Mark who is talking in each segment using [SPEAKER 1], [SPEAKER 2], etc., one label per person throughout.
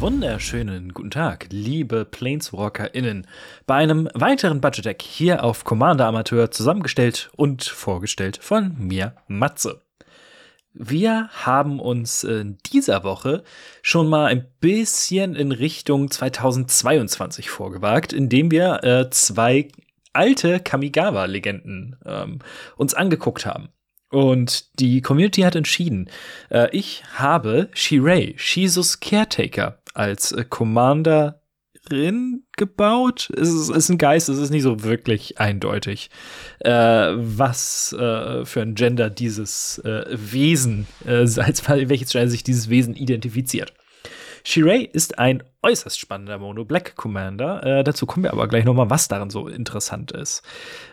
[SPEAKER 1] Wunderschönen guten Tag, liebe PlaneswalkerInnen, bei einem weiteren Budget Deck hier auf Commander Amateur zusammengestellt und vorgestellt von mir, Matze. Wir haben uns in dieser Woche schon mal ein bisschen in Richtung 2022 vorgewagt, indem wir äh, zwei alte Kamigawa-Legenden ähm, uns angeguckt haben. Und die Community hat entschieden, äh, ich habe Shirei, Shizus Caretaker, als äh, Commanderin gebaut. Es ist, ist, ein Geist, es ist nicht so wirklich eindeutig, äh, was äh, für ein Gender dieses äh, Wesen, äh, als welches Gender sich dieses Wesen identifiziert. Shirei ist ein äußerst spannender Mono Black Commander. Äh, dazu kommen wir aber gleich nochmal, was daran so interessant ist.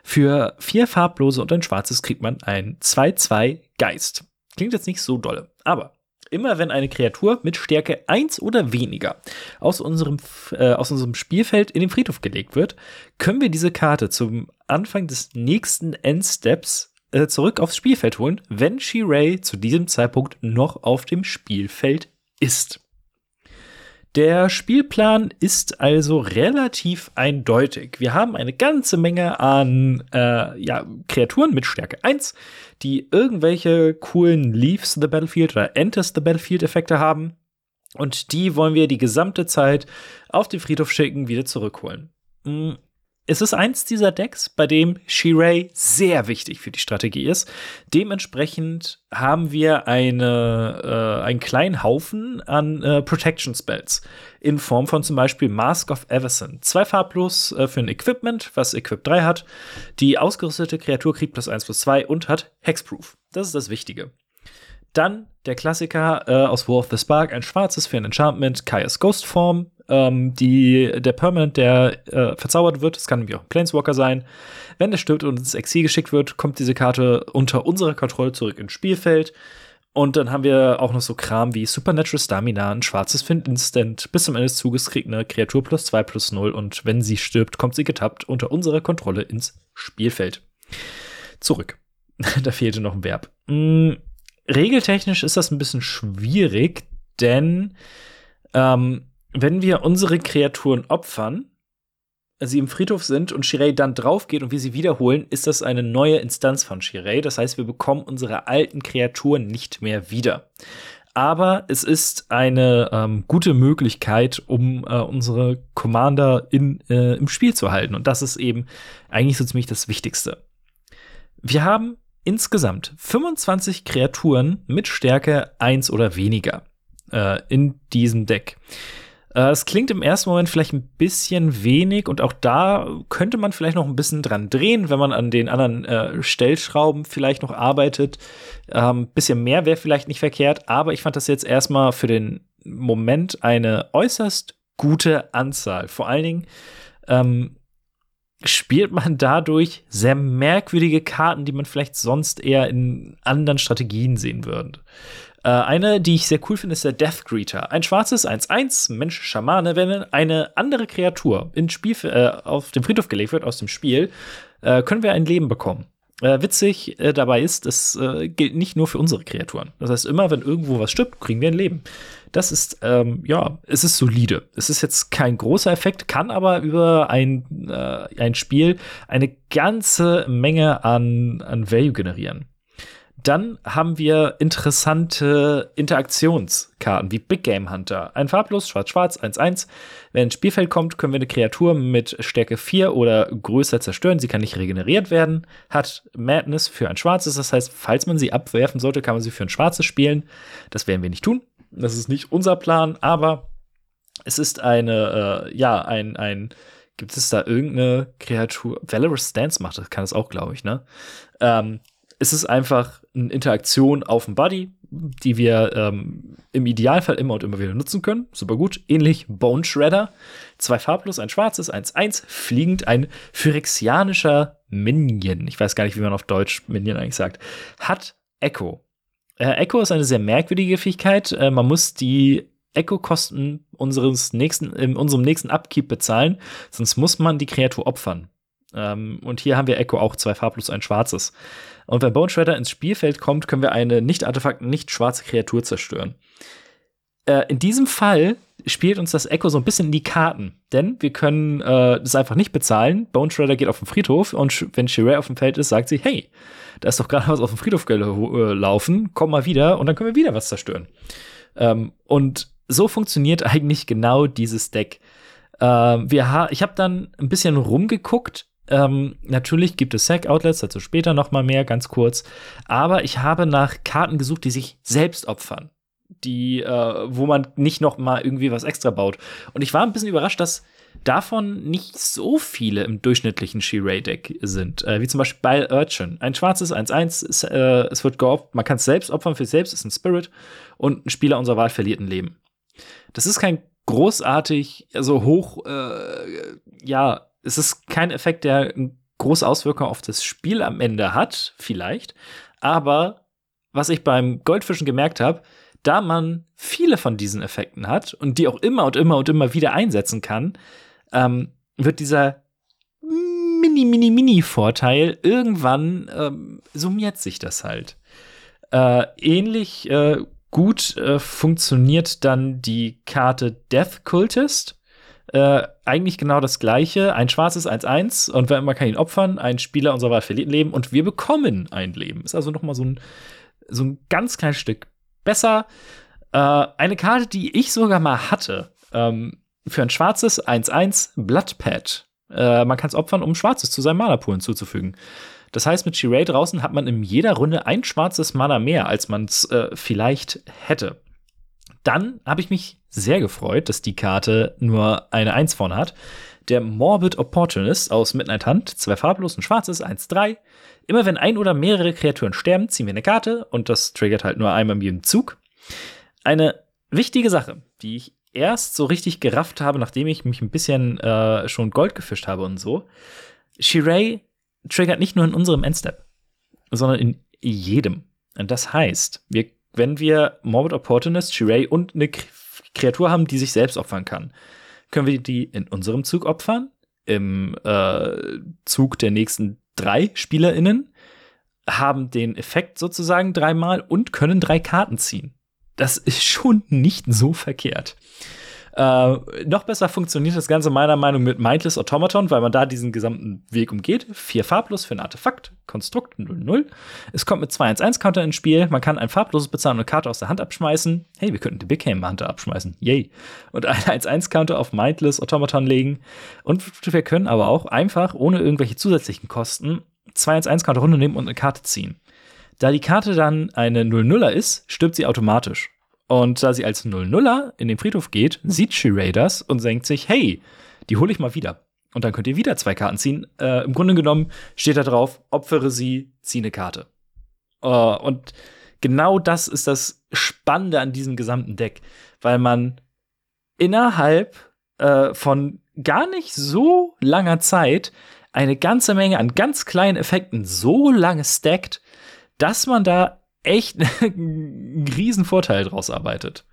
[SPEAKER 1] Für vier farblose und ein schwarzes kriegt man ein 2-2 Geist. Klingt jetzt nicht so dolle, aber Immer wenn eine Kreatur mit Stärke 1 oder weniger aus unserem, äh, aus unserem Spielfeld in den Friedhof gelegt wird, können wir diese Karte zum Anfang des nächsten Endsteps äh, zurück aufs Spielfeld holen, wenn Shirei zu diesem Zeitpunkt noch auf dem Spielfeld ist. Der Spielplan ist also relativ eindeutig. Wir haben eine ganze Menge an äh, ja, Kreaturen mit Stärke 1, die irgendwelche coolen Leaves the Battlefield oder Enters the Battlefield Effekte haben. Und die wollen wir die gesamte Zeit auf den Friedhof schicken, wieder zurückholen. Es ist eins dieser Decks, bei dem Shirei sehr wichtig für die Strategie ist. Dementsprechend haben wir eine, äh, einen kleinen Haufen an äh, Protection Spells in Form von zum Beispiel Mask of Everson. Zwei farblos äh, für ein Equipment, was Equip 3 hat. Die ausgerüstete Kreatur kriegt plus 1 plus 2 und hat Hexproof. Das ist das Wichtige. Dann der Klassiker äh, aus War of the Spark, ein schwarzes für ein Enchantment, Kaya's Ghost Form ähm, die, der Permanent, der äh, verzaubert wird, das kann wie auch ein Planeswalker sein. Wenn der stirbt und ins Exil geschickt wird, kommt diese Karte unter unserer Kontrolle zurück ins Spielfeld. Und dann haben wir auch noch so Kram wie Supernatural Stamina, ein schwarzes Find Instant. Bis zum Ende des Zuges kriegt eine Kreatur plus 2 plus 0 und wenn sie stirbt, kommt sie getappt unter unserer Kontrolle ins Spielfeld. Zurück. da fehlte noch ein Verb. Mhm. Regeltechnisch ist das ein bisschen schwierig, denn ähm, wenn wir unsere Kreaturen opfern, sie im Friedhof sind und Shirei dann draufgeht und wir sie wiederholen, ist das eine neue Instanz von Shirei. Das heißt, wir bekommen unsere alten Kreaturen nicht mehr wieder. Aber es ist eine ähm, gute Möglichkeit, um äh, unsere Commander in, äh, im Spiel zu halten. Und das ist eben eigentlich so ziemlich das Wichtigste. Wir haben insgesamt 25 Kreaturen mit Stärke 1 oder weniger äh, in diesem Deck. Äh, es klingt im ersten Moment vielleicht ein bisschen wenig und auch da könnte man vielleicht noch ein bisschen dran drehen, wenn man an den anderen äh, Stellschrauben vielleicht noch arbeitet. Ähm, bisschen mehr wäre vielleicht nicht verkehrt, aber ich fand das jetzt erstmal für den Moment eine äußerst gute Anzahl. Vor allen Dingen ähm, spielt man dadurch sehr merkwürdige Karten, die man vielleicht sonst eher in anderen Strategien sehen würde. Äh, eine, die ich sehr cool finde, ist der Death Greeter. Ein schwarzes 1-1, Mensch, Schamane. Wenn eine andere Kreatur ins Spiel, äh, auf dem Friedhof gelegt wird aus dem Spiel, äh, können wir ein Leben bekommen. Äh, witzig äh, dabei ist, es gilt nicht nur für unsere Kreaturen. Das heißt, immer wenn irgendwo was stirbt, kriegen wir ein Leben. Das ist, ähm, ja, es ist solide. Es ist jetzt kein großer Effekt, kann aber über ein, ein Spiel eine ganze Menge an, an Value generieren. Dann haben wir interessante Interaktionskarten wie Big Game Hunter. Ein farblos, schwarz-schwarz, 1-1. Wenn ins Spielfeld kommt, können wir eine Kreatur mit Stärke 4 oder größer zerstören. Sie kann nicht regeneriert werden. Hat Madness für ein schwarzes. Das heißt, falls man sie abwerfen sollte, kann man sie für ein schwarzes spielen. Das werden wir nicht tun. Das ist nicht unser Plan, aber es ist eine, äh, ja, ein, ein, gibt es da irgendeine Kreatur? Valorous Stance macht das, kann das auch, glaube ich, ne? Ähm, es ist einfach eine Interaktion auf dem Buddy. die wir ähm, im Idealfall immer und immer wieder nutzen können. Super gut. Ähnlich Bone Shredder. Zwei farblos, ein schwarzes, eins, eins, fliegend, ein phyrexianischer Minion. Ich weiß gar nicht, wie man auf Deutsch Minion eigentlich sagt. Hat Echo. Äh, Echo ist eine sehr merkwürdige Fähigkeit. Äh, man muss die Echo-Kosten unseres nächsten, in unserem nächsten Upkeep bezahlen, sonst muss man die Kreatur opfern. Ähm, und hier haben wir Echo auch zwei farblos, ein schwarzes. Und wenn Bone Shredder ins Spielfeld kommt, können wir eine nicht-Artefakt, nicht schwarze Kreatur zerstören. Äh, in diesem Fall spielt uns das Echo so ein bisschen in die Karten, denn wir können äh, das einfach nicht bezahlen. Bone Shredder geht auf den Friedhof und wenn Shirei auf dem Feld ist, sagt sie, hey, da ist doch gerade was auf dem Friedhof gelaufen, äh, komm mal wieder und dann können wir wieder was zerstören. Ähm, und so funktioniert eigentlich genau dieses Deck. Ähm, wir ha ich habe dann ein bisschen rumgeguckt ähm, natürlich gibt es Sack-Outlets, dazu später noch mal mehr, ganz kurz. Aber ich habe nach Karten gesucht, die sich selbst opfern. Die, äh, wo man nicht noch mal irgendwie was extra baut. Und ich war ein bisschen überrascht, dass davon nicht so viele im durchschnittlichen She-Ray-Deck sind. Äh, wie zum Beispiel bei Urchin. Ein schwarzes 1-1, äh, es wird geopfert, man kann es selbst opfern für selbst, ist ein Spirit. Und ein Spieler unserer Wahl verliert ein Leben. Das ist kein großartig, also hoch, äh, ja, es ist kein Effekt, der große Auswirkungen auf das Spiel am Ende hat, vielleicht. Aber was ich beim Goldfischen gemerkt habe, da man viele von diesen Effekten hat und die auch immer und immer und immer wieder einsetzen kann, ähm, wird dieser mini, mini, mini Vorteil irgendwann ähm, summiert sich das halt. Äh, ähnlich äh, gut äh, funktioniert dann die Karte Death Cultist äh, eigentlich genau das gleiche. Ein schwarzes 1-1 und man kann ihn opfern. Ein Spieler unserer Wahl verliert ein Leben und wir bekommen ein Leben. Ist also noch mal so ein, so ein ganz kleines Stück besser. Äh, eine Karte, die ich sogar mal hatte. Ähm, für ein schwarzes 1-1 Bloodpad. Äh, man kann es opfern, um schwarzes zu seinem Mana-Pool hinzuzufügen. Das heißt, mit Shirei draußen hat man in jeder Runde ein schwarzes Mana mehr, als man es äh, vielleicht hätte. Dann habe ich mich sehr gefreut, dass die Karte nur eine 1 vorne hat. Der Morbid Opportunist aus Midnight Hunt, zwei farblos, ein schwarzes, 1-3. Immer wenn ein oder mehrere Kreaturen sterben, ziehen wir eine Karte und das triggert halt nur einmal in jedem Zug. Eine wichtige Sache, die ich erst so richtig gerafft habe, nachdem ich mich ein bisschen äh, schon Gold gefischt habe und so. Shirei triggert nicht nur in unserem Endstep, sondern in jedem. Und das heißt, wir, wenn wir Morbid Opportunist, Shirei und eine Kreatur haben, die sich selbst opfern kann. Können wir die in unserem Zug opfern? Im äh, Zug der nächsten drei SpielerInnen? Haben den Effekt sozusagen dreimal und können drei Karten ziehen. Das ist schon nicht so verkehrt. Äh, noch besser funktioniert das Ganze meiner Meinung nach mit Mindless Automaton, weil man da diesen gesamten Weg umgeht. Vier farblos für ein Artefakt, Konstrukt 0-0. Es kommt mit 2-1-1-Counter ins Spiel. Man kann ein farbloses bezahlen und eine Karte aus der Hand abschmeißen. Hey, wir könnten die Big Game Hunter abschmeißen. Yay. Und ein 1-1-Counter auf Mindless Automaton legen. Und wir können aber auch einfach, ohne irgendwelche zusätzlichen Kosten, 2-1-1-Counter runternehmen und eine Karte ziehen. Da die Karte dann eine 0-0er ist, stirbt sie automatisch. Und da sie als 0-0er in den Friedhof geht, sieht Shirei das und denkt sich, hey, die hole ich mal wieder. Und dann könnt ihr wieder zwei Karten ziehen. Äh, Im Grunde genommen steht da drauf, opfere sie, ziehe eine Karte. Uh, und genau das ist das Spannende an diesem gesamten Deck, weil man innerhalb äh, von gar nicht so langer Zeit eine ganze Menge an ganz kleinen Effekten so lange stackt, dass man da echt einen riesen Vorteil draus arbeitet.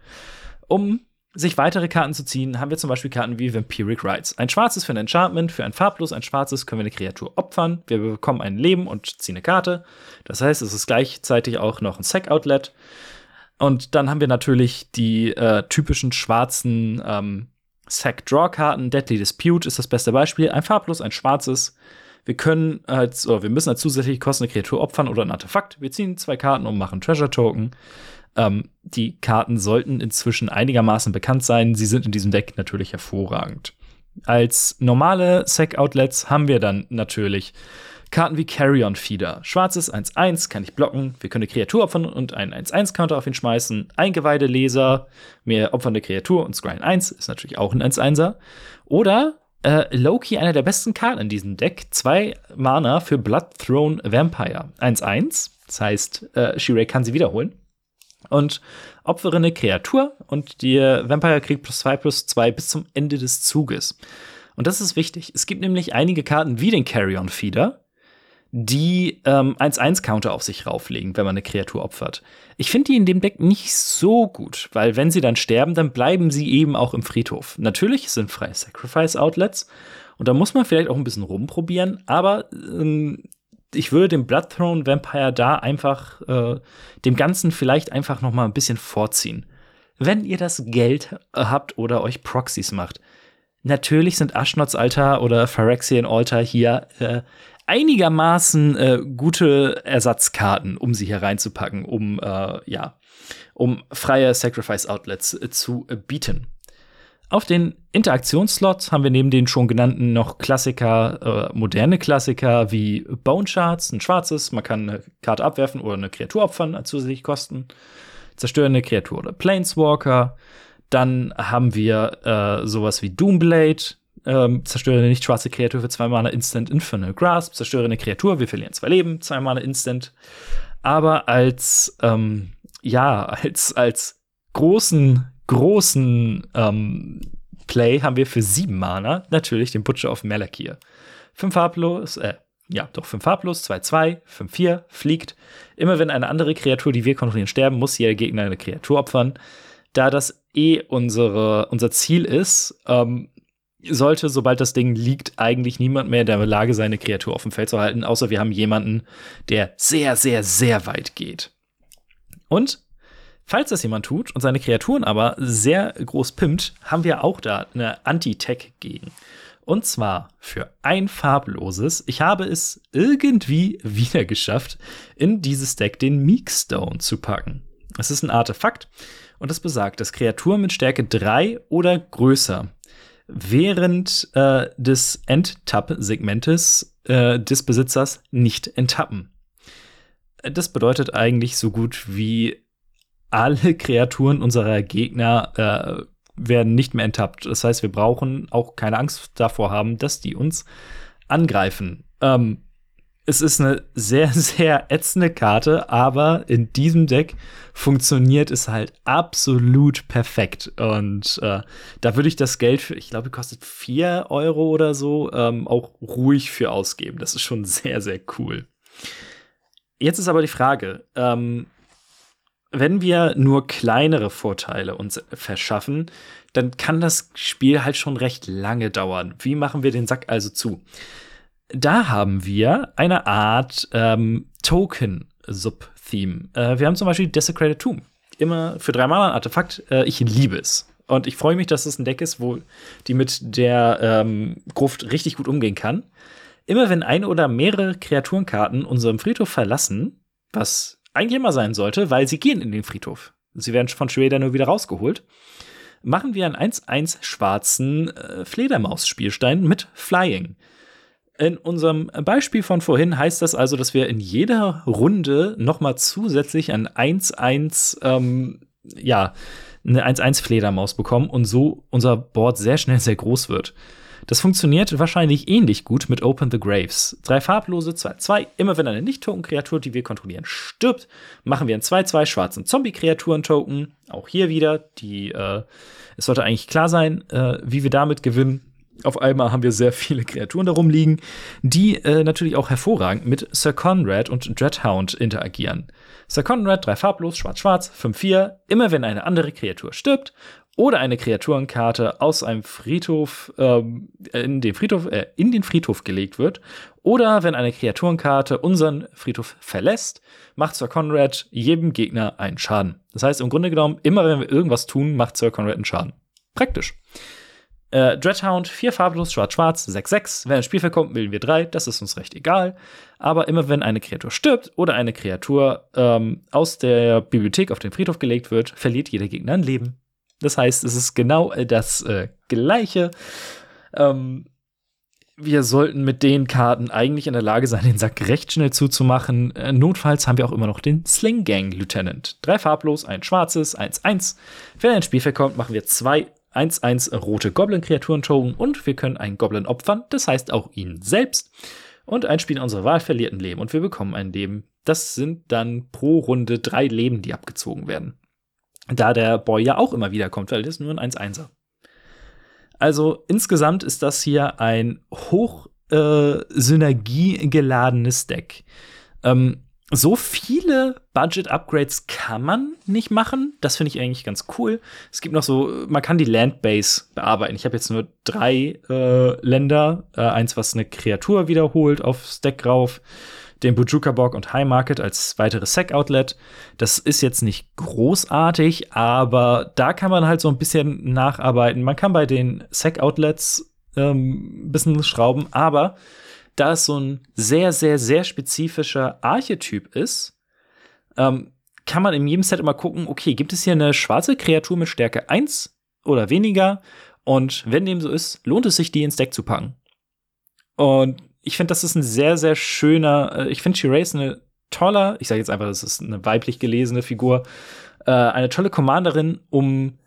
[SPEAKER 1] Um sich weitere Karten zu ziehen, haben wir zum Beispiel Karten wie Vampiric Rites. Ein schwarzes für ein Enchantment, für ein farblos, ein schwarzes können wir eine Kreatur opfern. Wir bekommen ein Leben und ziehen eine Karte. Das heißt, es ist gleichzeitig auch noch ein Sack-Outlet. Und dann haben wir natürlich die äh, typischen schwarzen ähm, Sack-Draw-Karten. Deadly Dispute ist das beste Beispiel. Ein farblos, ein schwarzes wir können als, oder wir müssen als zusätzliche Kosten eine Kreatur opfern oder ein Artefakt. Wir ziehen zwei Karten und machen Treasure Token. Ähm, die Karten sollten inzwischen einigermaßen bekannt sein. Sie sind in diesem Deck natürlich hervorragend. Als normale Sack-Outlets haben wir dann natürlich Karten wie Carrion Feeder. Schwarzes 1-1 kann ich blocken. Wir können eine Kreatur opfern und einen 1-1-Counter auf ihn schmeißen. Eingeweideleser, mehr opfernde Kreatur und Scrying 1 ist natürlich auch ein 1-1er. Oder äh, Loki einer der besten Karten in diesem Deck. Zwei Mana für Blood Throne Vampire. 1-1. Das heißt, äh, Shirei kann sie wiederholen. Und opfere eine Kreatur und der Vampire kriegt plus 2 plus 2 bis zum Ende des Zuges. Und das ist wichtig. Es gibt nämlich einige Karten wie den Carrion Feeder, die 1-1-Counter ähm, auf sich rauflegen, wenn man eine Kreatur opfert. Ich finde die in dem Deck nicht so gut, weil wenn sie dann sterben, dann bleiben sie eben auch im Friedhof. Natürlich sind freie Sacrifice-Outlets und da muss man vielleicht auch ein bisschen rumprobieren, aber ähm, ich würde dem Bloodthrone Vampire da einfach äh, dem Ganzen vielleicht einfach noch mal ein bisschen vorziehen. Wenn ihr das Geld habt oder euch Proxys macht. Natürlich sind Ashnots Altar oder Phyrexian Altar hier äh, einigermaßen äh, gute Ersatzkarten, um sie hier reinzupacken, um äh, ja, um freie Sacrifice Outlets äh, zu bieten. Auf den Interaktionsslots haben wir neben den schon genannten noch Klassiker, äh, moderne Klassiker wie Bone Shards, ein schwarzes, man kann eine Karte abwerfen oder eine Kreatur opfern als zusätzlich Kosten. Zerstörende Kreatur oder Planeswalker. Dann haben wir äh, sowas wie Doomblade, ähm, zerstöre eine nicht schwarze Kreatur für zwei Mana Instant Infernal Grasp. Zerstöre eine Kreatur, wir verlieren zwei Leben, zwei Mana Instant. Aber als, ähm, ja, als, als großen, großen ähm, Play haben wir für sieben Mana natürlich den Butcher of Malakir. Fünf farblos, äh, ja, doch fünf farblos, 2-2, 5-4, fliegt. Immer wenn eine andere Kreatur, die wir kontrollieren, sterben, muss jeder Gegner eine Kreatur opfern. Da das eh unsere, unser Ziel ist, ähm, sollte, sobald das Ding liegt, eigentlich niemand mehr in der Lage seine Kreatur auf dem Feld zu halten, außer wir haben jemanden, der sehr, sehr, sehr weit geht. Und falls das jemand tut und seine Kreaturen aber sehr groß pimmt, haben wir auch da eine Anti-Tech gegen. Und zwar für ein farbloses. Ich habe es irgendwie wieder geschafft, in dieses Deck den Meekstone zu packen. Es ist ein Artefakt und es besagt, dass Kreaturen mit Stärke 3 oder größer während äh, des Enttapp-Segmentes äh, des Besitzers nicht enttappen. Das bedeutet eigentlich so gut wie alle Kreaturen unserer Gegner äh, werden nicht mehr enttappt. Das heißt, wir brauchen auch keine Angst davor haben, dass die uns angreifen. Ähm, es ist eine sehr, sehr ätzende Karte, aber in diesem Deck funktioniert es halt absolut perfekt. Und äh, da würde ich das Geld für, ich glaube, kostet 4 Euro oder so, ähm, auch ruhig für ausgeben. Das ist schon sehr, sehr cool. Jetzt ist aber die Frage, ähm, wenn wir nur kleinere Vorteile uns verschaffen, dann kann das Spiel halt schon recht lange dauern. Wie machen wir den Sack also zu? Da haben wir eine Art ähm, Token-Sub-Theme. Äh, wir haben zum Beispiel Desecrated Tomb. Immer für drei Mana ein Artefakt. Äh, ich liebe es. Und ich freue mich, dass es ein Deck ist, wo die mit der ähm, Gruft richtig gut umgehen kann. Immer wenn eine oder mehrere Kreaturenkarten unseren Friedhof verlassen, was eigentlich immer sein sollte, weil sie gehen in den Friedhof. Sie werden von Schweder nur wieder rausgeholt. Machen wir einen 1-1 schwarzen äh, Fledermaus-Spielstein mit Flying. In unserem Beispiel von vorhin heißt das also, dass wir in jeder Runde nochmal zusätzlich ein 1-1, ähm, ja, eine 1-1 bekommen und so unser Board sehr schnell sehr groß wird. Das funktioniert wahrscheinlich ähnlich gut mit Open the Graves. Drei farblose, 2-2. Immer wenn eine Nicht-Token-Kreatur, die wir kontrollieren, stirbt, machen wir einen 2-2 schwarzen Zombie-Kreaturen-Token. Auch hier wieder. Die, äh, es sollte eigentlich klar sein, äh, wie wir damit gewinnen auf einmal haben wir sehr viele Kreaturen darum liegen, die äh, natürlich auch hervorragend mit Sir Conrad und Dreadhound interagieren. Sir Conrad, drei farblos, schwarz-schwarz, 5-4, immer wenn eine andere Kreatur stirbt oder eine Kreaturenkarte aus einem Friedhof ähm, in den Friedhof äh, in den Friedhof gelegt wird oder wenn eine Kreaturenkarte unseren Friedhof verlässt, macht Sir Conrad jedem Gegner einen Schaden. Das heißt im Grunde genommen immer wenn wir irgendwas tun, macht Sir Conrad einen Schaden. Praktisch. Äh, Dreadhound, 4 farblos, schwarz-schwarz, 6-6. Wenn ein Spielfeld kommt, wählen wir 3. Das ist uns recht egal. Aber immer wenn eine Kreatur stirbt oder eine Kreatur ähm, aus der Bibliothek auf den Friedhof gelegt wird, verliert jeder Gegner ein Leben. Das heißt, es ist genau das äh, Gleiche. Ähm, wir sollten mit den Karten eigentlich in der Lage sein, den Sack recht schnell zuzumachen. Äh, notfalls haben wir auch immer noch den Sling Gang Lieutenant. Drei farblos, ein schwarzes, 1-1. Wenn ein Spielfeld kommt, machen wir zwei 1-1 rote Goblin-Kreaturen token und wir können einen Goblin opfern, das heißt auch ihn selbst. Und ein Spieler unserer Wahl verliert ein Leben und wir bekommen ein Leben das sind dann pro Runde drei Leben, die abgezogen werden. Da der Boy ja auch immer wieder kommt, weil das ist nur ein 1-1er. Also insgesamt ist das hier ein hoch äh, synergiegeladenes Deck. Ähm, so viele Budget-Upgrades kann man nicht machen. Das finde ich eigentlich ganz cool. Es gibt noch so, man kann die Landbase bearbeiten. Ich habe jetzt nur drei äh, Länder. Äh, eins, was eine Kreatur wiederholt aufs Deck rauf. Den Bujuka Borg und High Market als weiteres Sec-Outlet. Das ist jetzt nicht großartig, aber da kann man halt so ein bisschen nacharbeiten. Man kann bei den Sec-Outlets ähm, ein bisschen schrauben, aber da es so ein sehr, sehr, sehr spezifischer Archetyp ist, ähm, kann man in jedem Set immer gucken, okay, gibt es hier eine schwarze Kreatur mit Stärke 1 oder weniger? Und wenn dem so ist, lohnt es sich, die ins Deck zu packen. Und ich finde, das ist ein sehr, sehr schöner, äh, ich finde Shirase eine toller, ich sage jetzt einfach, das ist eine weiblich gelesene Figur, äh, eine tolle Commanderin, um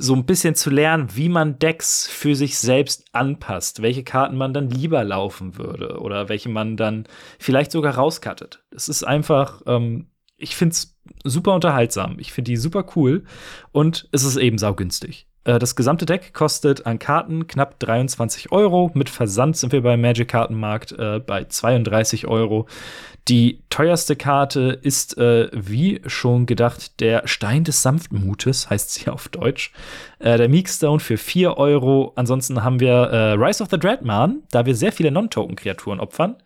[SPEAKER 1] so ein bisschen zu lernen, wie man Decks für sich selbst anpasst, welche Karten man dann lieber laufen würde oder welche man dann vielleicht sogar rauskattet. Es ist einfach, ähm, ich finde es super unterhaltsam. Ich finde die super cool und es ist eben saugünstig. Äh, das gesamte Deck kostet an Karten knapp 23 Euro. Mit Versand sind wir beim Magic Kartenmarkt äh, bei 32 Euro. Die teuerste Karte ist, äh, wie schon gedacht, der Stein des Sanftmutes, heißt sie auf Deutsch. Äh, der Meekstone für 4 Euro. Ansonsten haben wir äh, Rise of the Dreadman, da wir sehr viele Non-Token-Kreaturen opfern.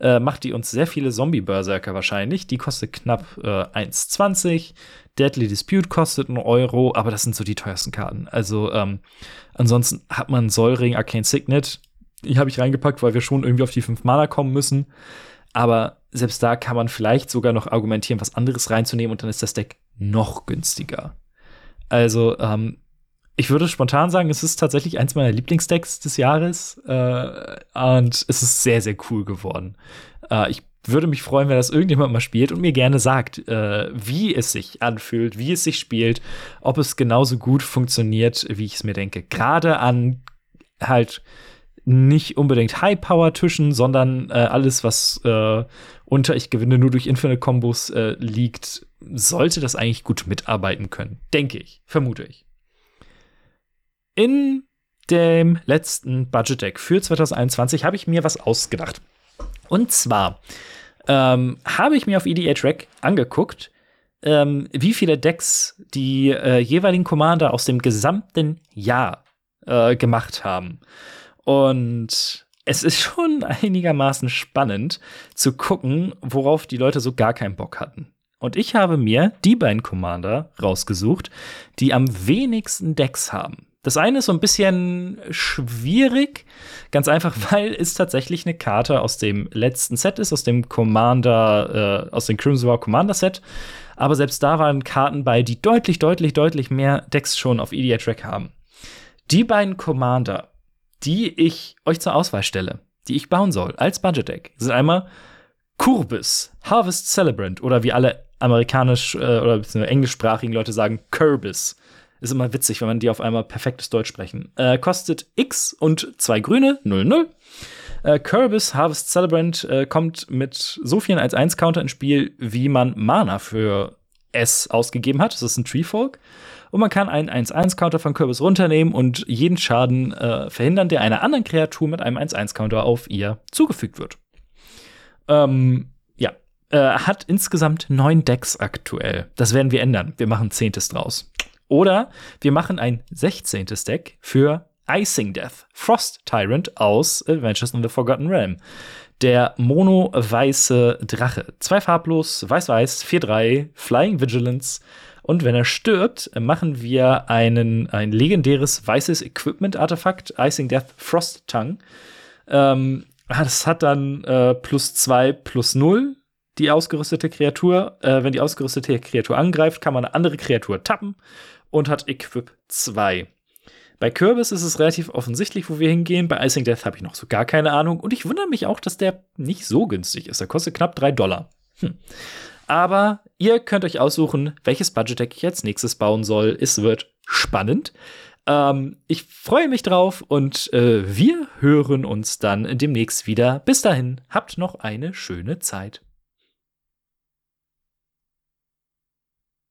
[SPEAKER 1] Äh, macht die uns sehr viele Zombie-Berserker wahrscheinlich. Die kostet knapp äh, 1,20. Deadly Dispute kostet einen Euro, aber das sind so die teuersten Karten. Also ähm, ansonsten hat man Solring, Arcane Signet. Die habe ich reingepackt, weil wir schon irgendwie auf die 5 Mana kommen müssen. Aber selbst da kann man vielleicht sogar noch argumentieren, was anderes reinzunehmen und dann ist das Deck noch günstiger. Also, ähm, ich würde spontan sagen, es ist tatsächlich eins meiner Lieblingsdecks des Jahres äh, und es ist sehr, sehr cool geworden. Äh, ich würde mich freuen, wenn das irgendjemand mal spielt und mir gerne sagt, äh, wie es sich anfühlt, wie es sich spielt, ob es genauso gut funktioniert, wie ich es mir denke. Gerade an halt nicht unbedingt High-Power-Tischen, sondern äh, alles, was äh, unter ich gewinne nur durch Infinite-Kombos äh, liegt, sollte das eigentlich gut mitarbeiten können. Denke ich, vermute ich. In dem letzten Budget-Deck für 2021 habe ich mir was ausgedacht. Und zwar ähm, habe ich mir auf EDA Track angeguckt, ähm, wie viele Decks die äh, jeweiligen Commander aus dem gesamten Jahr äh, gemacht haben. Und es ist schon einigermaßen spannend zu gucken, worauf die Leute so gar keinen Bock hatten. Und ich habe mir die beiden Commander rausgesucht, die am wenigsten Decks haben. Das eine ist so ein bisschen schwierig, ganz einfach, weil es tatsächlich eine Karte aus dem letzten Set ist, aus dem Commander, äh, aus dem Crimson War Commander Set. Aber selbst da waren Karten bei, die deutlich, deutlich, deutlich mehr Decks schon auf EDA Track haben. Die beiden Commander die ich euch zur Auswahl stelle, die ich bauen soll als Budget Deck, sind einmal Kurbis, Harvest Celebrant oder wie alle amerikanisch äh, oder englischsprachigen Leute sagen, Kürbis. Ist immer witzig, wenn man die auf einmal perfektes Deutsch sprechen. Äh, kostet X und zwei Grüne, 0-0. Äh, Kürbis Harvest Celebrant äh, kommt mit so vielen 1-1-Counter ins Spiel, wie man Mana für S ausgegeben hat. Das ist ein Treefolk. Und man kann einen 1-1-Counter von Kürbis runternehmen und jeden Schaden äh, verhindern, der einer anderen Kreatur mit einem 1-1-Counter auf ihr zugefügt wird. Ähm, ja. Äh, hat insgesamt neun Decks aktuell. Das werden wir ändern. Wir machen zehntes draus. Oder wir machen ein 16. Deck für Icing Death, Frost Tyrant aus Adventures in the Forgotten Realm. Der mono-weiße Drache. Zwei farblos, weiß-weiß, 4-3, Flying Vigilance. Und wenn er stirbt, machen wir einen, ein legendäres weißes Equipment-Artefakt, Icing Death Frost Tongue. Ähm, das hat dann äh, plus 2 plus 0 die ausgerüstete Kreatur. Äh, wenn die ausgerüstete Kreatur angreift, kann man eine andere Kreatur tappen und hat Equip 2. Bei Kürbis ist es relativ offensichtlich, wo wir hingehen. Bei Icing Death habe ich noch so gar keine Ahnung. Und ich wundere mich auch, dass der nicht so günstig ist. Der kostet knapp 3 Dollar. Hm. Aber ihr könnt euch aussuchen, welches Budget-Deck ich als nächstes bauen soll. Es wird spannend. Ähm, ich freue mich drauf und äh, wir hören uns dann demnächst wieder. Bis dahin, habt noch eine schöne Zeit.